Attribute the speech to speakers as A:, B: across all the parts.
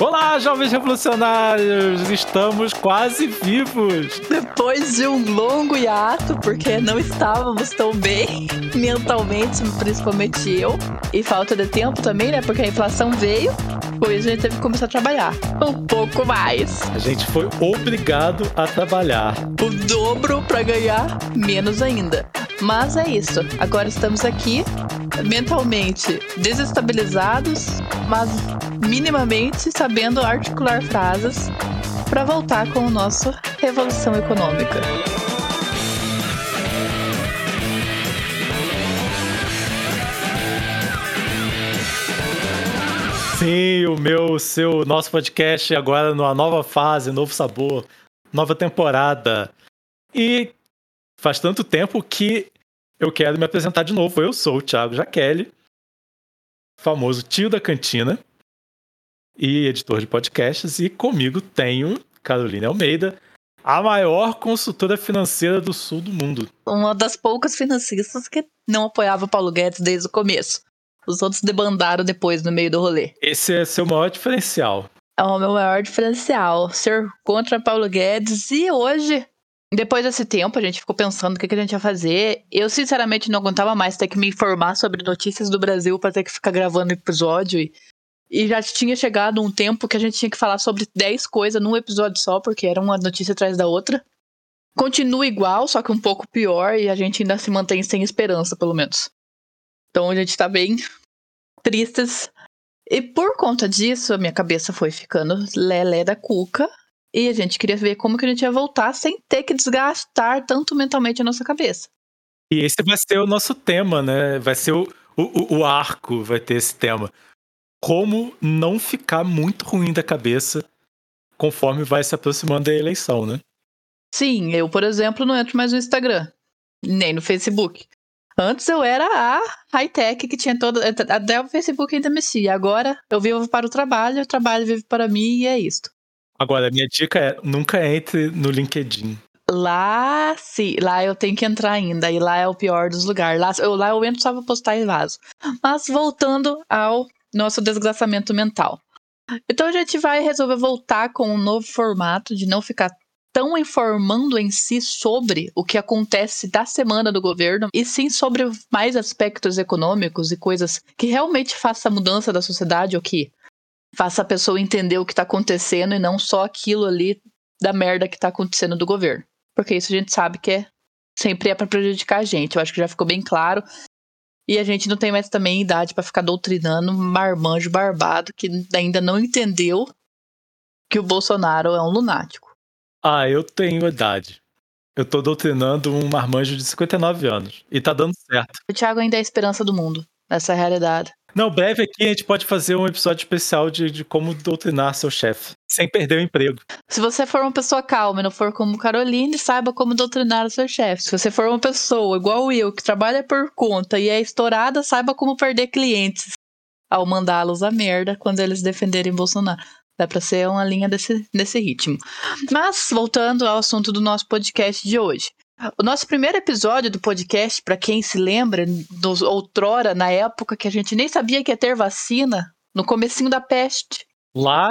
A: Olá, jovens revolucionários! Estamos quase vivos!
B: Depois de um longo hiato, porque não estávamos tão bem mentalmente, principalmente eu, e falta de tempo também, né? Porque a inflação veio, pois a gente teve que começar a trabalhar um pouco mais.
A: A gente foi obrigado a trabalhar.
B: O dobro para ganhar menos ainda. Mas é isso. Agora estamos aqui mentalmente desestabilizados, mas minimamente sabendo articular frases para voltar com o nosso Revolução Econômica.
A: Sim, o meu, o seu, nosso podcast agora numa nova fase, novo sabor, nova temporada. E faz tanto tempo que eu quero me apresentar de novo. Eu sou o Thiago Jaqueline, famoso tio da cantina e editor de podcasts, e comigo tenho Caroline Almeida, a maior consultora financeira do sul do mundo.
B: Uma das poucas financistas que não apoiava o Paulo Guedes desde o começo. Os outros debandaram depois no meio do rolê.
A: Esse é seu maior diferencial.
B: É o meu maior diferencial, ser contra Paulo Guedes. E hoje, depois desse tempo, a gente ficou pensando o que, a gente ia fazer. Eu, sinceramente, não aguentava mais ter que me informar sobre notícias do Brasil para ter que ficar gravando episódio. E e já tinha chegado um tempo que a gente tinha que falar sobre 10 coisas num episódio só, porque era uma notícia atrás da outra. Continua igual, só que um pouco pior, e a gente ainda se mantém sem esperança, pelo menos. Então a gente tá bem tristes. E por conta disso, a minha cabeça foi ficando lelé da cuca. E a gente queria ver como que a gente ia voltar sem ter que desgastar tanto mentalmente a nossa cabeça.
A: E esse vai ser o nosso tema, né? Vai ser o, o, o arco, vai ter esse tema como não ficar muito ruim da cabeça conforme vai se aproximando da eleição, né?
B: Sim, eu, por exemplo, não entro mais no Instagram, nem no Facebook. Antes eu era a high-tech que tinha toda. Até o Facebook ainda mexia. Agora eu vivo para o trabalho, o trabalho vive para mim e é isto.
A: Agora, minha dica é: nunca entre no LinkedIn.
B: Lá, sim, lá eu tenho que entrar ainda. E lá é o pior dos lugares. Lá eu, lá eu entro só pra postar e vaso. Mas voltando ao nosso desgraçamento mental. Então a gente vai resolver voltar com um novo formato de não ficar tão informando em si sobre o que acontece da semana do governo, e sim sobre mais aspectos econômicos e coisas que realmente façam a mudança da sociedade ou que faça a pessoa entender o que está acontecendo e não só aquilo ali da merda que está acontecendo do governo. Porque isso a gente sabe que é sempre é para prejudicar a gente. Eu acho que já ficou bem claro. E a gente não tem mais também idade para ficar doutrinando marmanjo barbado que ainda não entendeu que o Bolsonaro é um lunático.
A: Ah, eu tenho idade. Eu tô doutrinando um marmanjo de 59 anos. E tá dando certo.
B: O Thiago ainda é a esperança do mundo, nessa realidade.
A: Não, breve aqui a gente pode fazer um episódio especial de, de como doutrinar seu chefe, sem perder o emprego.
B: Se você for uma pessoa calma e não for como Caroline, saiba como doutrinar o seu chefe. Se você for uma pessoa igual eu, que trabalha por conta e é estourada, saiba como perder clientes ao mandá-los a merda quando eles defenderem Bolsonaro. Dá pra ser uma linha desse, desse ritmo. Mas, voltando ao assunto do nosso podcast de hoje. O nosso primeiro episódio do podcast, para quem se lembra, dos outrora, na época que a gente nem sabia que ia ter vacina, no comecinho da peste.
A: Lá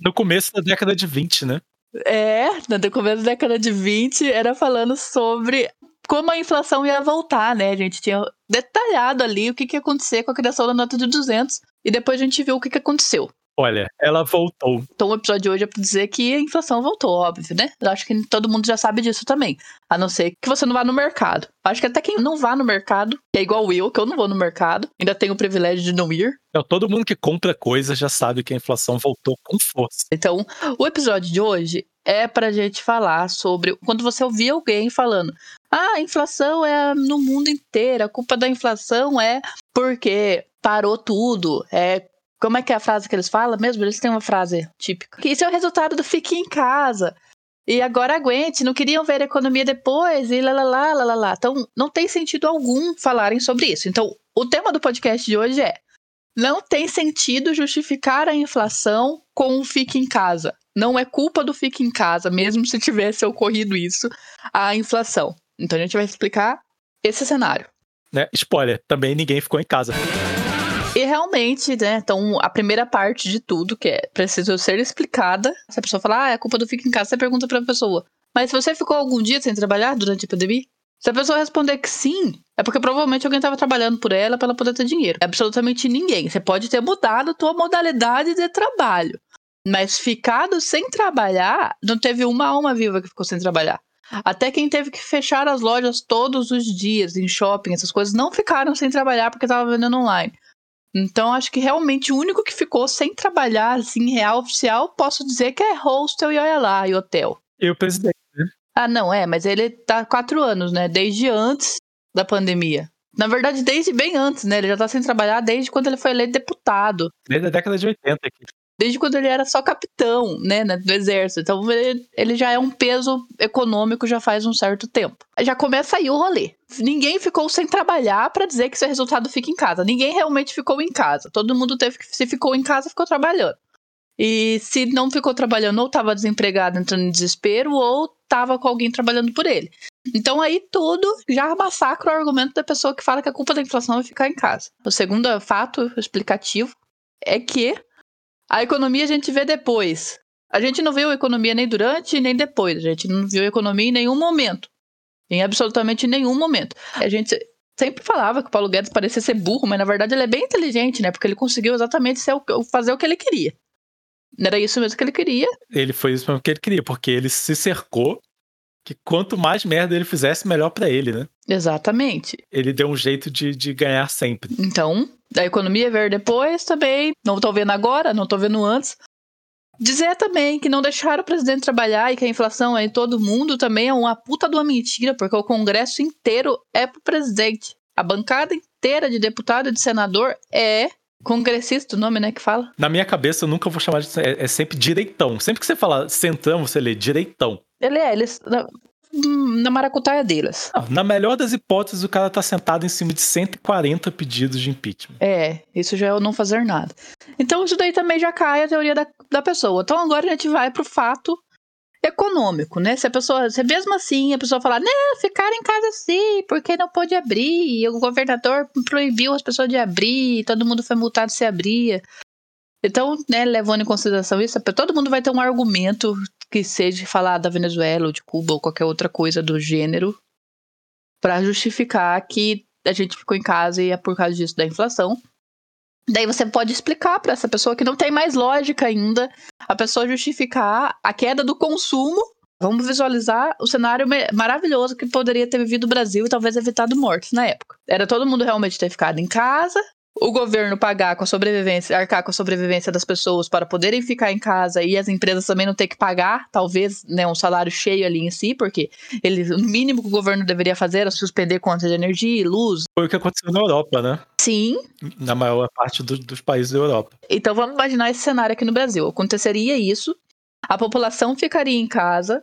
A: no começo da década de 20, né?
B: É, no começo da década de 20, era falando sobre como a inflação ia voltar, né? A gente tinha detalhado ali o que, que ia acontecer com a criação da nota de 200 e depois a gente viu o que, que aconteceu.
A: Olha, ela voltou.
B: Então o episódio de hoje é pra dizer que a inflação voltou, óbvio, né? Eu acho que todo mundo já sabe disso também. A não ser que você não vá no mercado. Acho que até quem não vá no mercado, que é igual eu, que eu não vou no mercado, ainda tenho o privilégio de não ir.
A: Então, todo mundo que compra coisa já sabe que a inflação voltou com força.
B: Então, o episódio de hoje é pra gente falar sobre quando você ouvir alguém falando: ah, a inflação é no mundo inteiro, a culpa da inflação é porque parou tudo, é como é que é a frase que eles falam mesmo? Eles têm uma frase típica. Isso é o resultado do fique em casa. E agora aguente, não queriam ver a economia depois, e lá, lá, lá, lá, lá, lá. Então, não tem sentido algum falarem sobre isso. Então, o tema do podcast de hoje é: não tem sentido justificar a inflação com o fique em casa. Não é culpa do fique em casa, mesmo se tivesse ocorrido isso, a inflação. Então, a gente vai explicar esse cenário.
A: Né? Spoiler, também ninguém ficou em casa.
B: E realmente, né? Então, a primeira parte de tudo, que é preciso ser explicada. Se a pessoa falar, ah, é culpa do fica em casa, você pergunta pra pessoa. Mas você ficou algum dia sem trabalhar durante a pandemia? Se a pessoa responder que sim, é porque provavelmente alguém estava trabalhando por ela para ela poder ter dinheiro. Absolutamente ninguém. Você pode ter mudado a tua modalidade de trabalho. Mas ficado sem trabalhar, não teve uma alma viva que ficou sem trabalhar. Até quem teve que fechar as lojas todos os dias em shopping, essas coisas, não ficaram sem trabalhar porque estava vendendo online. Então, acho que realmente o único que ficou sem trabalhar, assim, real, oficial, posso dizer que é hostel e olha lá, e hotel.
A: E o presidente, né?
B: Ah, não, é, mas ele tá quatro anos, né? Desde antes da pandemia. Na verdade, desde bem antes, né? Ele já tá sem trabalhar desde quando ele foi eleito deputado.
A: Desde a década de 80 aqui
B: desde quando ele era só capitão, né, do exército. Então ele, ele, já é um peso econômico já faz um certo tempo. Já começa aí o rolê. Ninguém ficou sem trabalhar para dizer que seu resultado fica em casa. Ninguém realmente ficou em casa. Todo mundo teve que se ficou em casa, ficou trabalhando. E se não ficou trabalhando, ou estava desempregado, entrando em desespero, ou estava com alguém trabalhando por ele. Então aí tudo já massacra o argumento da pessoa que fala que a culpa da inflação é ficar em casa. O segundo fato explicativo é que a economia a gente vê depois. A gente não viu economia nem durante nem depois. A gente não viu economia em nenhum momento. Em absolutamente nenhum momento. A gente sempre falava que o Paulo Guedes parecia ser burro, mas na verdade ele é bem inteligente, né? Porque ele conseguiu exatamente fazer o que ele queria. Era isso mesmo que ele queria.
A: Ele foi isso mesmo que ele queria, porque ele se cercou que quanto mais merda ele fizesse, melhor para ele, né?
B: Exatamente.
A: Ele deu um jeito de, de ganhar sempre.
B: Então, da economia ver depois também. Não tô vendo agora, não tô vendo antes. Dizer também que não deixaram o presidente trabalhar e que a inflação é em todo mundo também é uma puta de uma mentira, porque o Congresso inteiro é pro presidente. A bancada inteira de deputado e de senador é congressista, o nome, né, que fala.
A: Na minha cabeça, eu nunca vou chamar de. É, é sempre direitão. Sempre que você fala centrão, você lê direitão.
B: Ele é, eles na maracutaia deles.
A: Não, na melhor das hipóteses, o cara tá sentado em cima de 140 pedidos de impeachment.
B: É, isso já é o não fazer nada. Então isso daí também já cai a teoria da, da pessoa. Então agora a gente vai pro fato econômico, né? Se a pessoa, se mesmo assim a pessoa falar, né, ficar em casa sim, porque não pode abrir, o governador proibiu as pessoas de abrir, todo mundo foi multado se abria. Então, né, levando em consideração isso, todo mundo vai ter um argumento que seja falar da Venezuela ou de Cuba ou qualquer outra coisa do gênero para justificar que a gente ficou em casa e é por causa disso da inflação. Daí você pode explicar para essa pessoa que não tem mais lógica ainda a pessoa justificar a queda do consumo. Vamos visualizar o cenário maravilhoso que poderia ter vivido o Brasil e talvez evitado mortes na época. Era todo mundo realmente ter ficado em casa, o governo pagar com a sobrevivência, arcar com a sobrevivência das pessoas para poderem ficar em casa e as empresas também não ter que pagar, talvez, né, um salário cheio ali em si, porque ele, o mínimo que o governo deveria fazer era suspender contas de energia e luz.
A: Foi o que aconteceu na Europa, né?
B: Sim.
A: Na maior parte do, dos países da Europa.
B: Então vamos imaginar esse cenário aqui no Brasil. Aconteceria isso, a população ficaria em casa,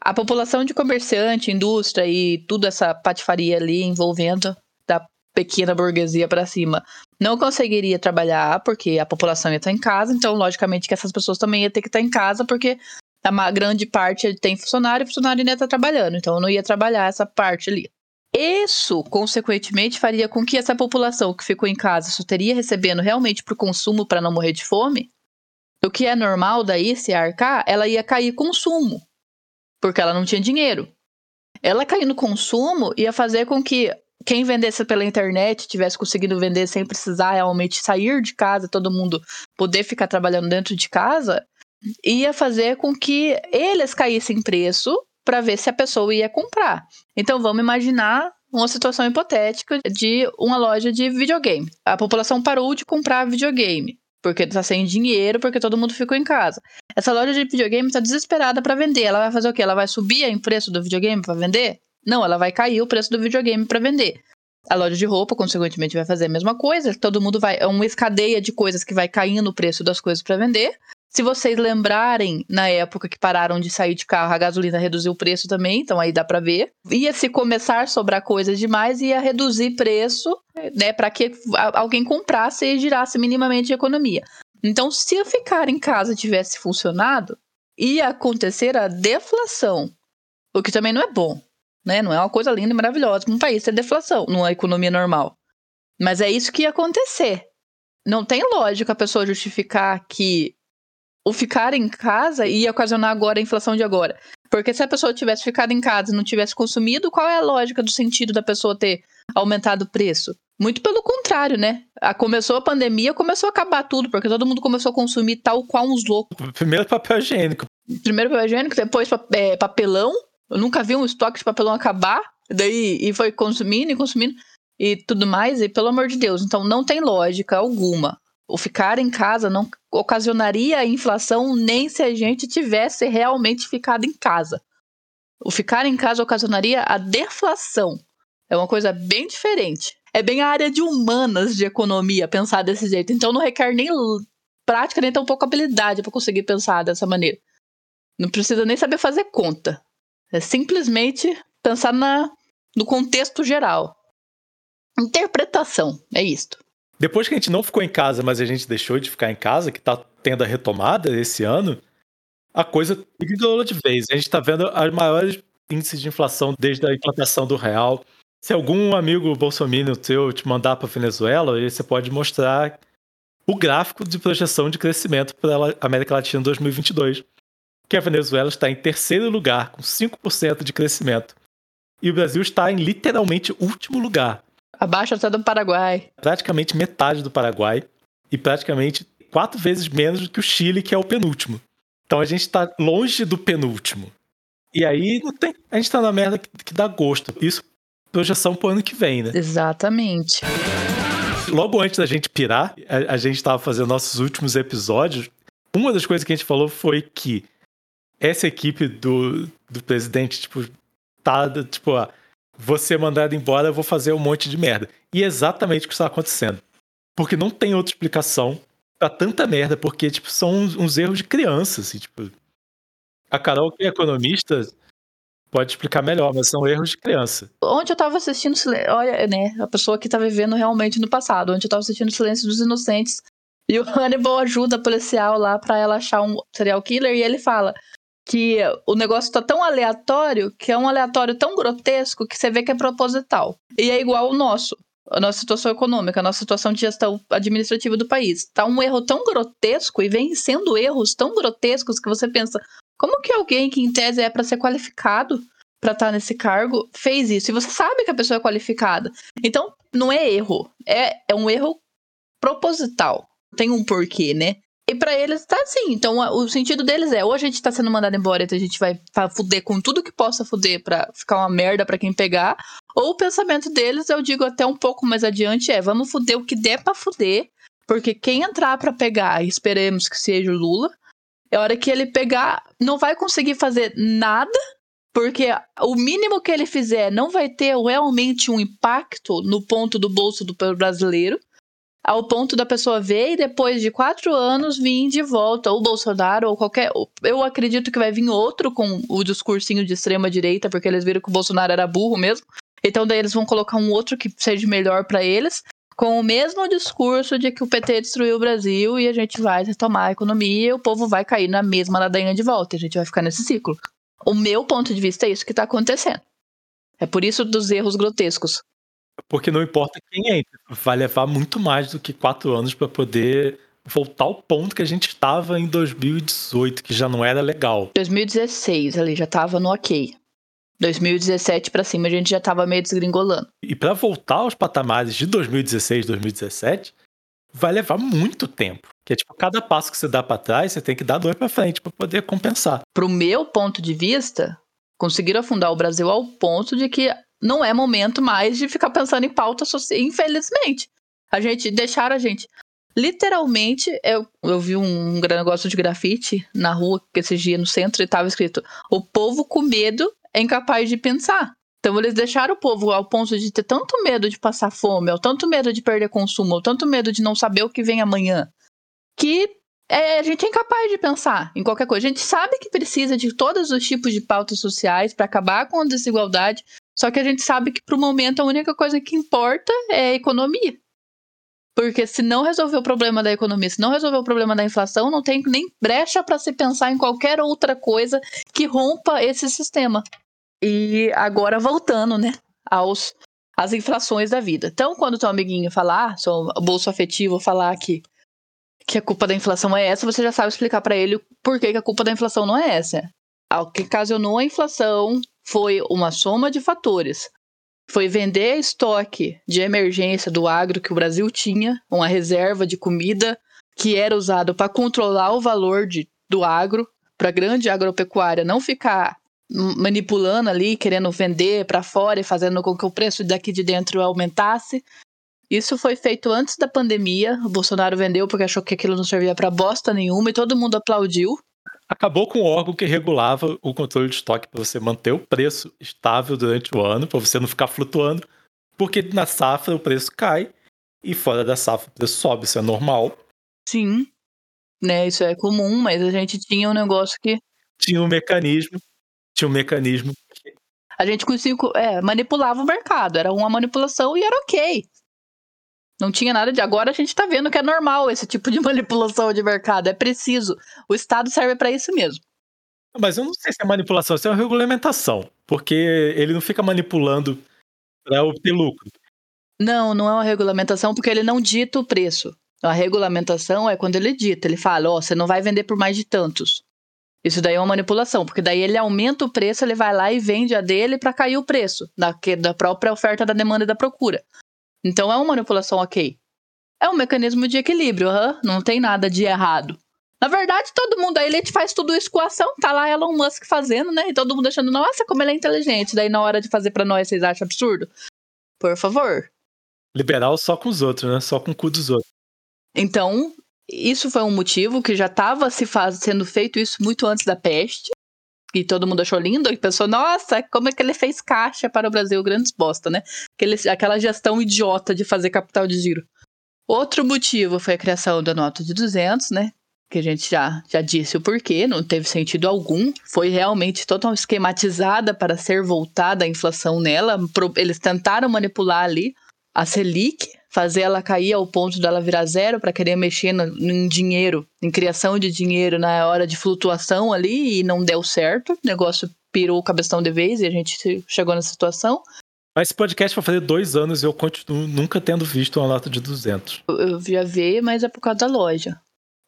B: a população de comerciante, indústria e tudo essa patifaria ali envolvendo da pequena burguesia para cima não conseguiria trabalhar porque a população ia estar em casa, então logicamente que essas pessoas também iam ter que estar em casa porque a grande parte tem funcionário e funcionário ainda está trabalhando, então não ia trabalhar essa parte ali. Isso, consequentemente, faria com que essa população que ficou em casa só teria recebendo realmente para o consumo para não morrer de fome. O que é normal daí, se arcar, ela ia cair consumo, porque ela não tinha dinheiro. Ela cair no consumo ia fazer com que quem vendesse pela internet tivesse conseguido vender sem precisar realmente sair de casa, todo mundo poder ficar trabalhando dentro de casa, ia fazer com que eles caíssem em preço para ver se a pessoa ia comprar. Então vamos imaginar uma situação hipotética de uma loja de videogame. A população parou de comprar videogame porque está sem dinheiro, porque todo mundo ficou em casa. Essa loja de videogame está desesperada para vender. Ela vai fazer o quê? Ela vai subir o preço do videogame para vender? Não, ela vai cair o preço do videogame para vender. A loja de roupa, consequentemente, vai fazer a mesma coisa. Todo mundo vai. É uma escadeia de coisas que vai caindo o preço das coisas para vender. Se vocês lembrarem, na época que pararam de sair de carro, a gasolina reduziu o preço também, então aí dá para ver. Ia se começar a sobrar coisas demais, ia reduzir preço, né, para que alguém comprasse e girasse minimamente a economia. Então, se ficar em casa tivesse funcionado, ia acontecer a deflação, o que também não é bom né? Não é uma coisa linda e maravilhosa para um país ter deflação numa economia normal. Mas é isso que ia acontecer. não tem lógica a pessoa justificar que o ficar em casa ia ocasionar agora a inflação de agora. Porque se a pessoa tivesse ficado em casa e não tivesse consumido, qual é a lógica do sentido da pessoa ter aumentado o preço? Muito pelo contrário, né? A, começou a pandemia, começou a acabar tudo, porque todo mundo começou a consumir tal qual uns loucos.
A: Primeiro papel higiênico.
B: Primeiro papel higiênico, depois é, papelão. Eu nunca vi um estoque de papelão acabar. Daí e foi consumindo e consumindo e tudo mais. E pelo amor de Deus, então não tem lógica alguma. O ficar em casa não ocasionaria inflação nem se a gente tivesse realmente ficado em casa. O ficar em casa ocasionaria a deflação. É uma coisa bem diferente. É bem a área de humanas de economia pensar desse jeito. Então não requer nem prática, nem tão pouco habilidade para conseguir pensar dessa maneira. Não precisa nem saber fazer conta. É simplesmente pensar na, no contexto geral. Interpretação, é isto.
A: Depois que a gente não ficou em casa, mas a gente deixou de ficar em casa, que tá tendo a retomada esse ano, a coisa ignorou de vez. A gente tá vendo as maiores índices de inflação desde a implantação do real. Se algum amigo bolsominion teu te mandar para Venezuela, você pode mostrar o gráfico de projeção de crescimento para a América Latina em 2022. Que a Venezuela está em terceiro lugar, com 5% de crescimento. E o Brasil está em literalmente último lugar,
B: Abaixo até do Paraguai.
A: Praticamente metade do Paraguai e praticamente quatro vezes menos do que o Chile, que é o penúltimo. Então a gente está longe do penúltimo. E aí tem, a gente está na merda que, que dá gosto. Isso projeção pro ano que vem, né?
B: Exatamente.
A: Logo antes da gente pirar, a, a gente estava fazendo nossos últimos episódios. Uma das coisas que a gente falou foi que essa equipe do, do presidente, tipo, tá, tipo, ah, você mandado embora, eu vou fazer um monte de merda. E é exatamente o que está acontecendo. Porque não tem outra explicação pra tanta merda, porque, tipo, são uns, uns erros de criança, assim, tipo. A Carol, que é economista, pode explicar melhor, mas são erros de criança.
B: Ontem eu tava assistindo, olha, né, a pessoa que tá vivendo realmente no passado. Ontem eu tava assistindo Silêncio dos Inocentes. E o Hannibal ajuda a policial lá pra ela achar um serial killer e ele fala: que o negócio tá tão aleatório que é um aleatório tão grotesco que você vê que é proposital. E é igual o nosso. A nossa situação econômica, a nossa situação de gestão administrativa do país. Tá um erro tão grotesco e vem sendo erros tão grotescos que você pensa: como que alguém que em tese é para ser qualificado para estar tá nesse cargo fez isso? E você sabe que a pessoa é qualificada. Então, não é erro, é, é um erro proposital. Tem um porquê, né? E para eles tá assim. Então o sentido deles é: ou a gente tá sendo mandado embora, então a gente vai fuder com tudo que possa fuder pra ficar uma merda para quem pegar. Ou o pensamento deles, eu digo até um pouco mais adiante, é: vamos fuder o que der pra fuder. Porque quem entrar para pegar, esperemos que seja o Lula, é hora que ele pegar, não vai conseguir fazer nada, porque o mínimo que ele fizer não vai ter realmente um impacto no ponto do bolso do brasileiro ao ponto da pessoa ver e depois de quatro anos vir de volta, ou Bolsonaro, ou qualquer. Eu acredito que vai vir outro com o discursinho de extrema direita, porque eles viram que o Bolsonaro era burro mesmo. Então daí eles vão colocar um outro que seja melhor para eles, com o mesmo discurso de que o PT destruiu o Brasil e a gente vai retomar a economia e o povo vai cair na mesma ladainha de volta. E a gente vai ficar nesse ciclo. O meu ponto de vista é isso que tá acontecendo. É por isso dos erros grotescos.
A: Porque não importa quem entra, vai levar muito mais do que quatro anos para poder voltar ao ponto que a gente estava em 2018, que já não era legal.
B: 2016 ali já estava no ok. 2017 para cima a gente já estava meio desgringolando.
A: E para voltar aos patamares de 2016, 2017, vai levar muito tempo. Que é tipo, cada passo que você dá para trás, você tem que dar dois para frente para poder compensar.
B: Pro meu ponto de vista, conseguiram afundar o Brasil ao ponto de que não é momento mais de ficar pensando em pauta social, infelizmente. A gente, deixaram a gente. Literalmente, eu, eu vi um, negócio de grafite na rua, esses dias no centro, e tava escrito: O povo com medo é incapaz de pensar. Então eles deixaram o povo ao ponto de ter tanto medo de passar fome, ou tanto medo de perder consumo, ou tanto medo de não saber o que vem amanhã, que é, a gente é incapaz de pensar em qualquer coisa. A gente sabe que precisa de todos os tipos de pautas sociais para acabar com a desigualdade, só que a gente sabe que para o momento a única coisa que importa é a economia. Porque se não resolver o problema da economia, se não resolver o problema da inflação, não tem nem brecha para se pensar em qualquer outra coisa que rompa esse sistema. E agora voltando, né, aos as inflações da vida. Então, quando teu amiguinho falar, seu bolso afetivo falar que, que a culpa da inflação é essa, você já sabe explicar para ele por que, que a culpa da inflação não é essa. O que ocasionou a inflação foi uma soma de fatores. Foi vender estoque de emergência do agro que o Brasil tinha, uma reserva de comida que era usado para controlar o valor de, do agro, para a grande agropecuária não ficar manipulando ali, querendo vender para fora e fazendo com que o preço daqui de dentro aumentasse. Isso foi feito antes da pandemia. O Bolsonaro vendeu porque achou que aquilo não servia para bosta nenhuma e todo mundo aplaudiu.
A: Acabou com o órgão que regulava o controle de estoque para você manter o preço estável durante o ano, para você não ficar flutuando, porque na safra o preço cai e fora da safra o preço sobe, isso é normal.
B: Sim, né? Isso é comum, mas a gente tinha um negócio que
A: tinha um mecanismo tinha um mecanismo.
B: A gente conseguia, é, manipulava o mercado, era uma manipulação e era ok. Não tinha nada de. Agora a gente tá vendo que é normal esse tipo de manipulação de mercado, é preciso. O Estado serve para isso mesmo.
A: Mas eu não sei se é manipulação, se é uma regulamentação. Porque ele não fica manipulando para obter lucro.
B: Não, não é uma regulamentação porque ele não dita o preço. A regulamentação é quando ele dita, ele fala, ó, oh, você não vai vender por mais de tantos. Isso daí é uma manipulação, porque daí ele aumenta o preço, ele vai lá e vende a dele para cair o preço da, da própria oferta, da demanda e da procura. Então é uma manipulação ok. É um mecanismo de equilíbrio, uhum, não tem nada de errado. Na verdade, todo mundo, a elite faz tudo isso com ação, tá lá Elon Musk fazendo, né? E todo mundo achando, nossa, como ele é inteligente. Daí na hora de fazer para nós, vocês acham absurdo? Por favor.
A: Liberal só com os outros, né? Só com o cu dos outros.
B: Então, isso foi um motivo que já estava se faz, sendo feito isso muito antes da peste. E todo mundo achou lindo e pensou, nossa, como é que ele fez caixa para o Brasil? Grandes bosta, né? Aquele, aquela gestão idiota de fazer capital de giro. Outro motivo foi a criação da nota de 200, né? Que a gente já, já disse o porquê, não teve sentido algum. Foi realmente totalmente esquematizada para ser voltada a inflação nela. Eles tentaram manipular ali a Selic, fazer ela cair ao ponto dela virar zero para querer mexer no, em dinheiro, em criação de dinheiro na hora de flutuação ali e não deu certo. O negócio pirou o cabeção de vez e a gente chegou nessa situação.
A: Mas esse podcast vai fazer dois anos e eu continuo nunca tendo visto uma nota de 200.
B: Eu, eu já vi, mas é por causa da loja.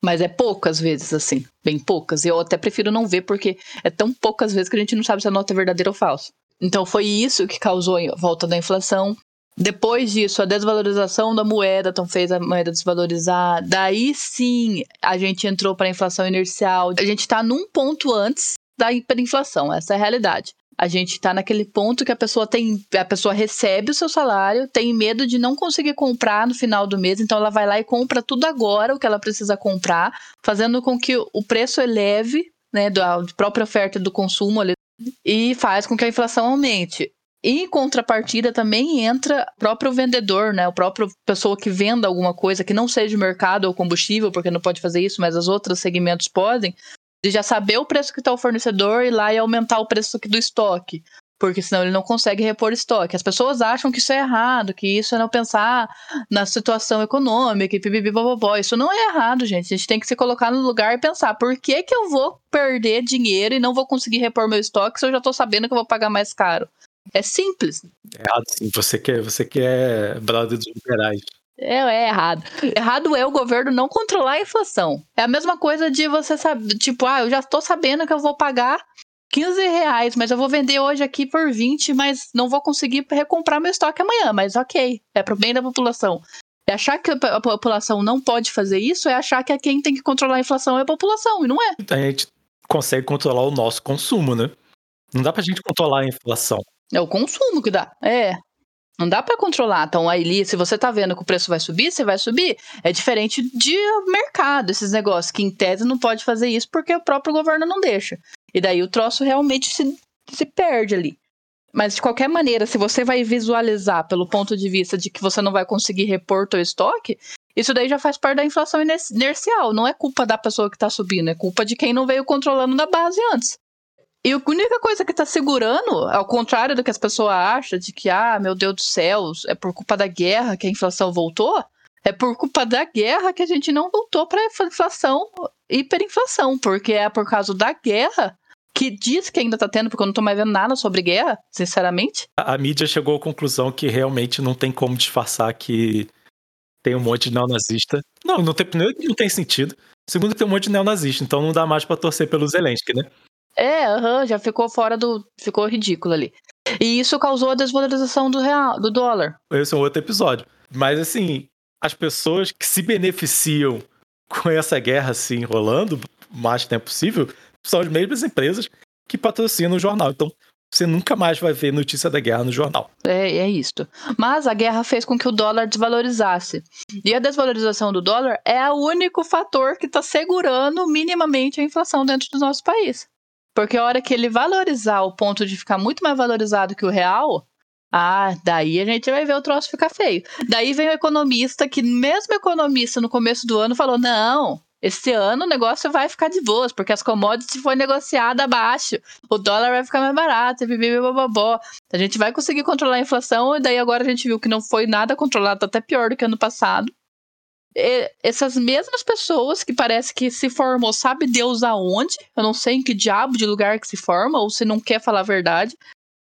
B: Mas é poucas vezes, assim. Bem poucas. Eu até prefiro não ver, porque é tão poucas vezes que a gente não sabe se a nota é verdadeira ou falsa. Então foi isso que causou a volta da inflação. Depois disso, a desvalorização da moeda, então fez a moeda desvalorizar. Daí sim, a gente entrou para a inflação inercial. A gente está num ponto antes da hiperinflação, essa é a realidade. A gente está naquele ponto que a pessoa tem, a pessoa recebe o seu salário, tem medo de não conseguir comprar no final do mês, então ela vai lá e compra tudo agora o que ela precisa comprar, fazendo com que o preço eleve, né, da própria oferta do consumo e faz com que a inflação aumente. Em contrapartida também entra o próprio vendedor, né? O próprio pessoa que venda alguma coisa que não seja mercado ou combustível, porque não pode fazer isso, mas os outros segmentos podem, de já saber o preço que está o fornecedor e lá e aumentar o preço do estoque. Porque senão ele não consegue repor estoque. As pessoas acham que isso é errado, que isso é não pensar na situação econômica e pibibi. Isso não é errado, gente. A gente tem que se colocar no lugar e pensar: por que, que eu vou perder dinheiro e não vou conseguir repor meu estoque se eu já estou sabendo que eu vou pagar mais caro? É simples.
A: É errado, sim. Você quer, você quer brother dos liberais.
B: É, é errado. Errado é o governo não controlar a inflação. É a mesma coisa de você saber, tipo, ah, eu já estou sabendo que eu vou pagar 15 reais, mas eu vou vender hoje aqui por 20, mas não vou conseguir recomprar meu estoque amanhã. Mas ok, é pro bem da população. É achar que a população não pode fazer isso, é achar que quem tem que controlar a inflação é a população, e não é.
A: A gente consegue controlar o nosso consumo, né? Não dá pra gente controlar a inflação.
B: É o consumo que dá. É. Não dá para controlar. Então, aí, se você tá vendo que o preço vai subir, você vai subir. É diferente de mercado, esses negócios, que em tese não pode fazer isso porque o próprio governo não deixa. E daí o troço realmente se, se perde ali. Mas de qualquer maneira, se você vai visualizar pelo ponto de vista de que você não vai conseguir repor seu estoque, isso daí já faz parte da inflação inercial. Não é culpa da pessoa que está subindo, é culpa de quem não veio controlando na base antes. E a única coisa que tá segurando, ao contrário do que as pessoas acham, de que, ah, meu Deus do céu, é por culpa da guerra que a inflação voltou, é por culpa da guerra que a gente não voltou para inflação, hiperinflação, porque é por causa da guerra que diz que ainda tá tendo, porque eu não tô mais vendo nada sobre guerra, sinceramente.
A: A, a mídia chegou à conclusão que realmente não tem como disfarçar que tem um monte de neonazista. Não, não tem, primeiro que não tem sentido. Segundo tem um monte de neonazista, então não dá mais para torcer pelo Zelensky, né?
B: É, uhum, já ficou fora do. ficou ridículo ali. E isso causou a desvalorização do real, do dólar.
A: Esse é um outro episódio. Mas assim, as pessoas que se beneficiam com essa guerra assim rolando o mais tempo possível são as mesmas empresas que patrocinam o jornal. Então, você nunca mais vai ver notícia da guerra no jornal.
B: É, é isso. Mas a guerra fez com que o dólar desvalorizasse. E a desvalorização do dólar é o único fator que está segurando minimamente a inflação dentro do nosso país. Porque a hora que ele valorizar ao ponto de ficar muito mais valorizado que o real, ah, daí a gente vai ver o troço ficar feio. Daí vem o economista, que mesmo economista no começo do ano falou: não, esse ano o negócio vai ficar de boas, porque as commodities foi negociada abaixo, o dólar vai ficar mais barato, bibibibobobó. A gente vai conseguir controlar a inflação, e daí agora a gente viu que não foi nada controlado, até pior do que ano passado. E essas mesmas pessoas que parece que se formou, sabe Deus aonde, eu não sei em que diabo de lugar que se forma, ou se não quer falar a verdade,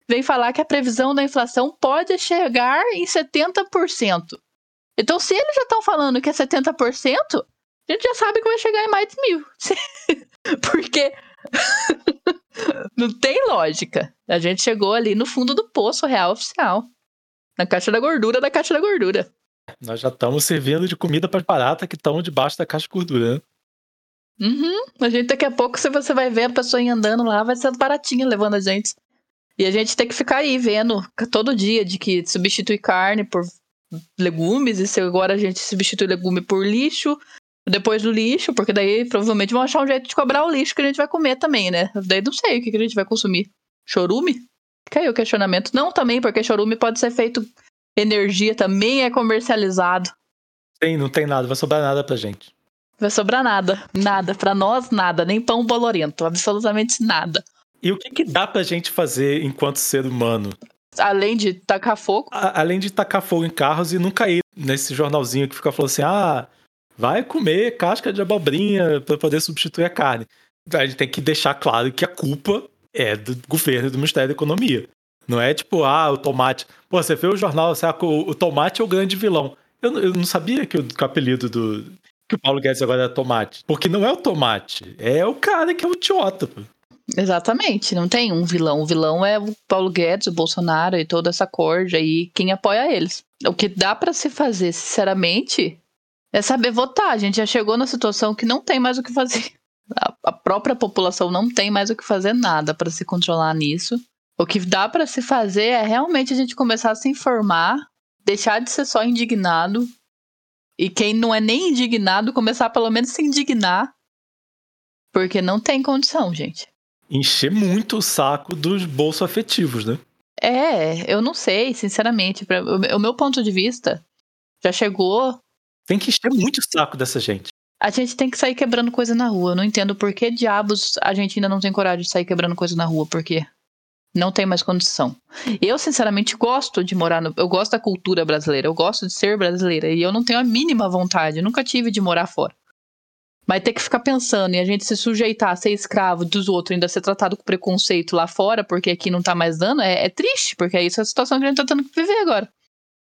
B: vem falar que a previsão da inflação pode chegar em 70%. Então, se eles já estão falando que é 70%, a gente já sabe que vai chegar em mais de mil. Porque não tem lógica. A gente chegou ali no fundo do poço real oficial. Na caixa da gordura da caixa da gordura.
A: Nós já estamos servindo de comida para barata que estão debaixo da caixa de gordura, né?
B: Uhum. A gente daqui a pouco, se você vai ver a pessoa andando lá, vai ser baratinha levando a gente. E a gente tem que ficar aí vendo todo dia de que substitui carne por legumes, e se agora a gente substitui legume por lixo, depois do lixo, porque daí provavelmente vão achar um jeito de cobrar o lixo que a gente vai comer também, né? Daí não sei o que a gente vai consumir. Chorume? Caiu o questionamento. Não, também, porque chorume pode ser feito energia, também é comercializado.
A: Tem, não tem nada, vai sobrar nada pra gente.
B: Vai sobrar nada. Nada. Pra nós, nada. Nem pão bolorento. Absolutamente nada.
A: E o que, que dá pra gente fazer enquanto ser humano?
B: Além de tacar fogo?
A: A, além de tacar fogo em carros e não cair nesse jornalzinho que fica falando assim: ah, vai comer casca de abobrinha para poder substituir a carne. A gente tem que deixar claro que a culpa é do governo e do Ministério da Economia. Não é tipo, ah, o tomate. Pô, você vê o jornal, você, o, o tomate é o grande vilão. Eu, eu não sabia que o, que o apelido do. que o Paulo Guedes agora é tomate. Porque não é o tomate, é o cara que é o idiota. Pô.
B: Exatamente, não tem um vilão. O vilão é o Paulo Guedes, o Bolsonaro e toda essa corja e quem apoia eles. O que dá para se fazer, sinceramente, é saber votar. A gente já chegou na situação que não tem mais o que fazer. A, própria população não tem mais o que fazer nada para se controlar nisso. O que dá para se fazer é realmente a gente começar a se informar, deixar de ser só indignado e quem não é nem indignado começar pelo menos a se indignar, porque não tem condição, gente
A: encher muito o saco dos bolsos afetivos, né?
B: É, eu não sei, sinceramente. Pra, o, o meu ponto de vista já chegou.
A: Tem que encher muito o saco dessa gente.
B: A gente tem que sair quebrando coisa na rua. Eu não entendo por que diabos a gente ainda não tem coragem de sair quebrando coisa na rua, porque não tem mais condição. Eu, sinceramente, gosto de morar no. Eu gosto da cultura brasileira, eu gosto de ser brasileira, e eu não tenho a mínima vontade, nunca tive de morar fora. Mas ter que ficar pensando e a gente se sujeitar a ser escravo dos outros, ainda ser tratado com preconceito lá fora, porque aqui não tá mais dando, é, é triste, porque é isso a situação que a gente tá tendo que viver agora.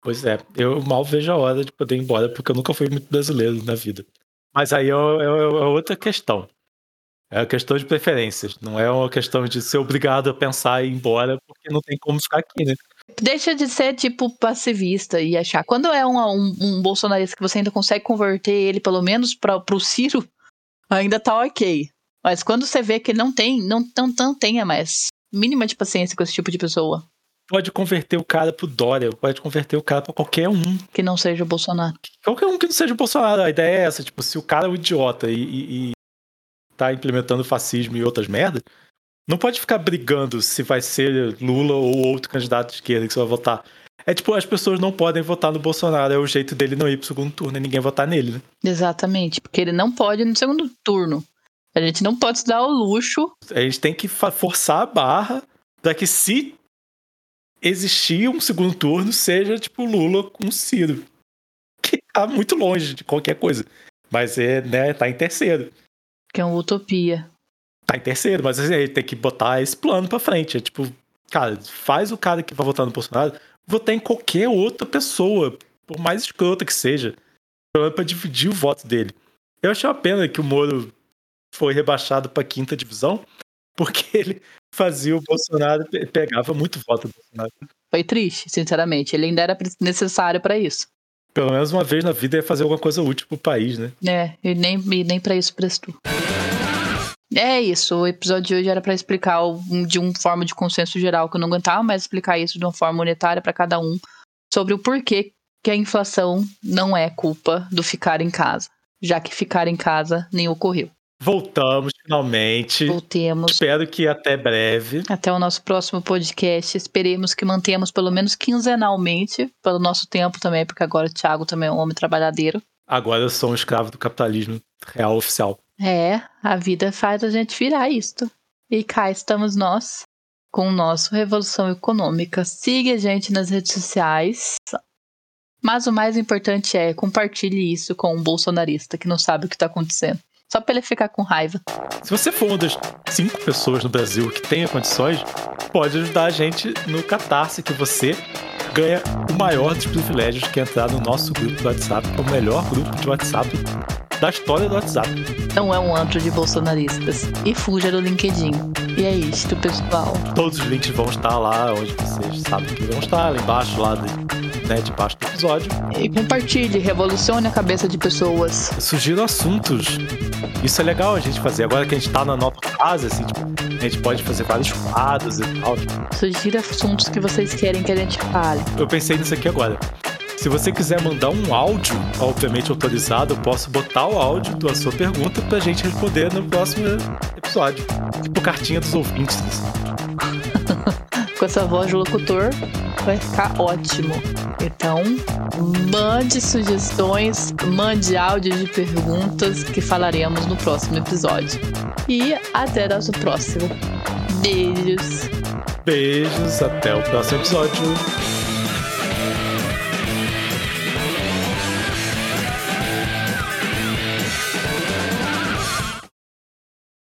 A: Pois é, eu mal vejo a hora de poder ir embora, porque eu nunca fui muito brasileiro na vida. Mas aí é, é, é outra questão. É uma questão de preferências, não é uma questão de ser obrigado a pensar e ir embora, porque não tem como ficar aqui, né?
B: Deixa de ser, tipo, passivista e achar. Quando é um, um, um bolsonarista que você ainda consegue converter ele, pelo menos, para pro Ciro, ainda tá ok. Mas quando você vê que ele não tem, não, não, não tenha mais mínima de paciência com esse tipo de pessoa.
A: Pode converter o cara pro Dória, pode converter o cara pra qualquer um.
B: Que não seja o Bolsonaro.
A: Qualquer um que não seja o Bolsonaro. A ideia é essa, tipo, se o cara é um idiota e, e tá implementando fascismo e outras merdas, não pode ficar brigando se vai ser Lula ou outro candidato de esquerda que você vai votar. É tipo, as pessoas não podem votar no Bolsonaro, é o jeito dele não ir pro segundo turno e ninguém votar nele, né?
B: Exatamente, porque ele não pode ir no segundo turno. A gente não pode se dar o luxo.
A: A gente tem que forçar a barra para que se existir um segundo turno, seja tipo Lula com Ciro. Que tá muito longe de qualquer coisa. Mas é, né, tá em terceiro.
B: Que é uma utopia.
A: tá em terceiro, mas assim, ele tem que botar esse plano pra frente. É tipo, cara, faz o cara que vai votar no Bolsonaro votar em qualquer outra pessoa, por mais escrota que seja, pra dividir o voto dele. Eu achei uma pena que o Moro foi rebaixado pra quinta divisão, porque ele fazia o Bolsonaro, pegava muito voto do Bolsonaro.
B: Foi triste, sinceramente. Ele ainda era necessário para isso.
A: Pelo menos uma vez na vida ia fazer alguma coisa útil pro país, né?
B: É, e nem, e nem para isso prestou. É isso, o episódio de hoje era para explicar de uma forma de consenso geral que eu não aguentava mais explicar isso de uma forma monetária para cada um, sobre o porquê que a inflação não é culpa do ficar em casa, já que ficar em casa nem ocorreu.
A: Voltamos finalmente.
B: Voltemos.
A: Espero que até breve.
B: Até o nosso próximo podcast. Esperemos que mantemos pelo menos quinzenalmente, pelo nosso tempo também, porque agora o Thiago também é um homem trabalhadeiro.
A: Agora eu sou um escravo do capitalismo real oficial.
B: É, a vida faz a gente virar isto. E cá estamos nós, com o nosso Revolução Econômica. Siga a gente nas redes sociais. Mas o mais importante é compartilhe isso com um bolsonarista que não sabe o que está acontecendo. Só pra ele ficar com raiva.
A: Se você for uma das cinco pessoas no Brasil que tenha condições, pode ajudar a gente no Catarse, que você ganha o maior dos privilégios, que é entrar no nosso grupo do WhatsApp, é o melhor grupo de WhatsApp da história do WhatsApp.
B: Não é um antro de bolsonaristas. E fuja do LinkedIn. E é isto, pessoal.
A: Todos os links vão estar lá onde vocês sabem que vão estar, lá embaixo, lá de, né, debaixo do episódio.
B: E compartilhe, revolucione a cabeça de pessoas.
A: Sugiro assuntos. Isso é legal a gente fazer. Agora que a gente tá na nova fase, assim, tipo, a gente pode fazer vários quadros e tal.
B: Sugira assuntos que vocês querem que a gente fale.
A: Eu pensei nisso aqui agora. Se você quiser mandar um áudio, obviamente autorizado, eu posso botar o áudio da sua pergunta pra gente responder no próximo episódio. Tipo cartinha dos ouvintes.
B: Com essa voz de locutor, vai ficar ótimo. Então, mande sugestões, mande áudio de perguntas que falaremos no próximo episódio. E até nosso próximo. Beijos.
A: Beijos, até o próximo episódio.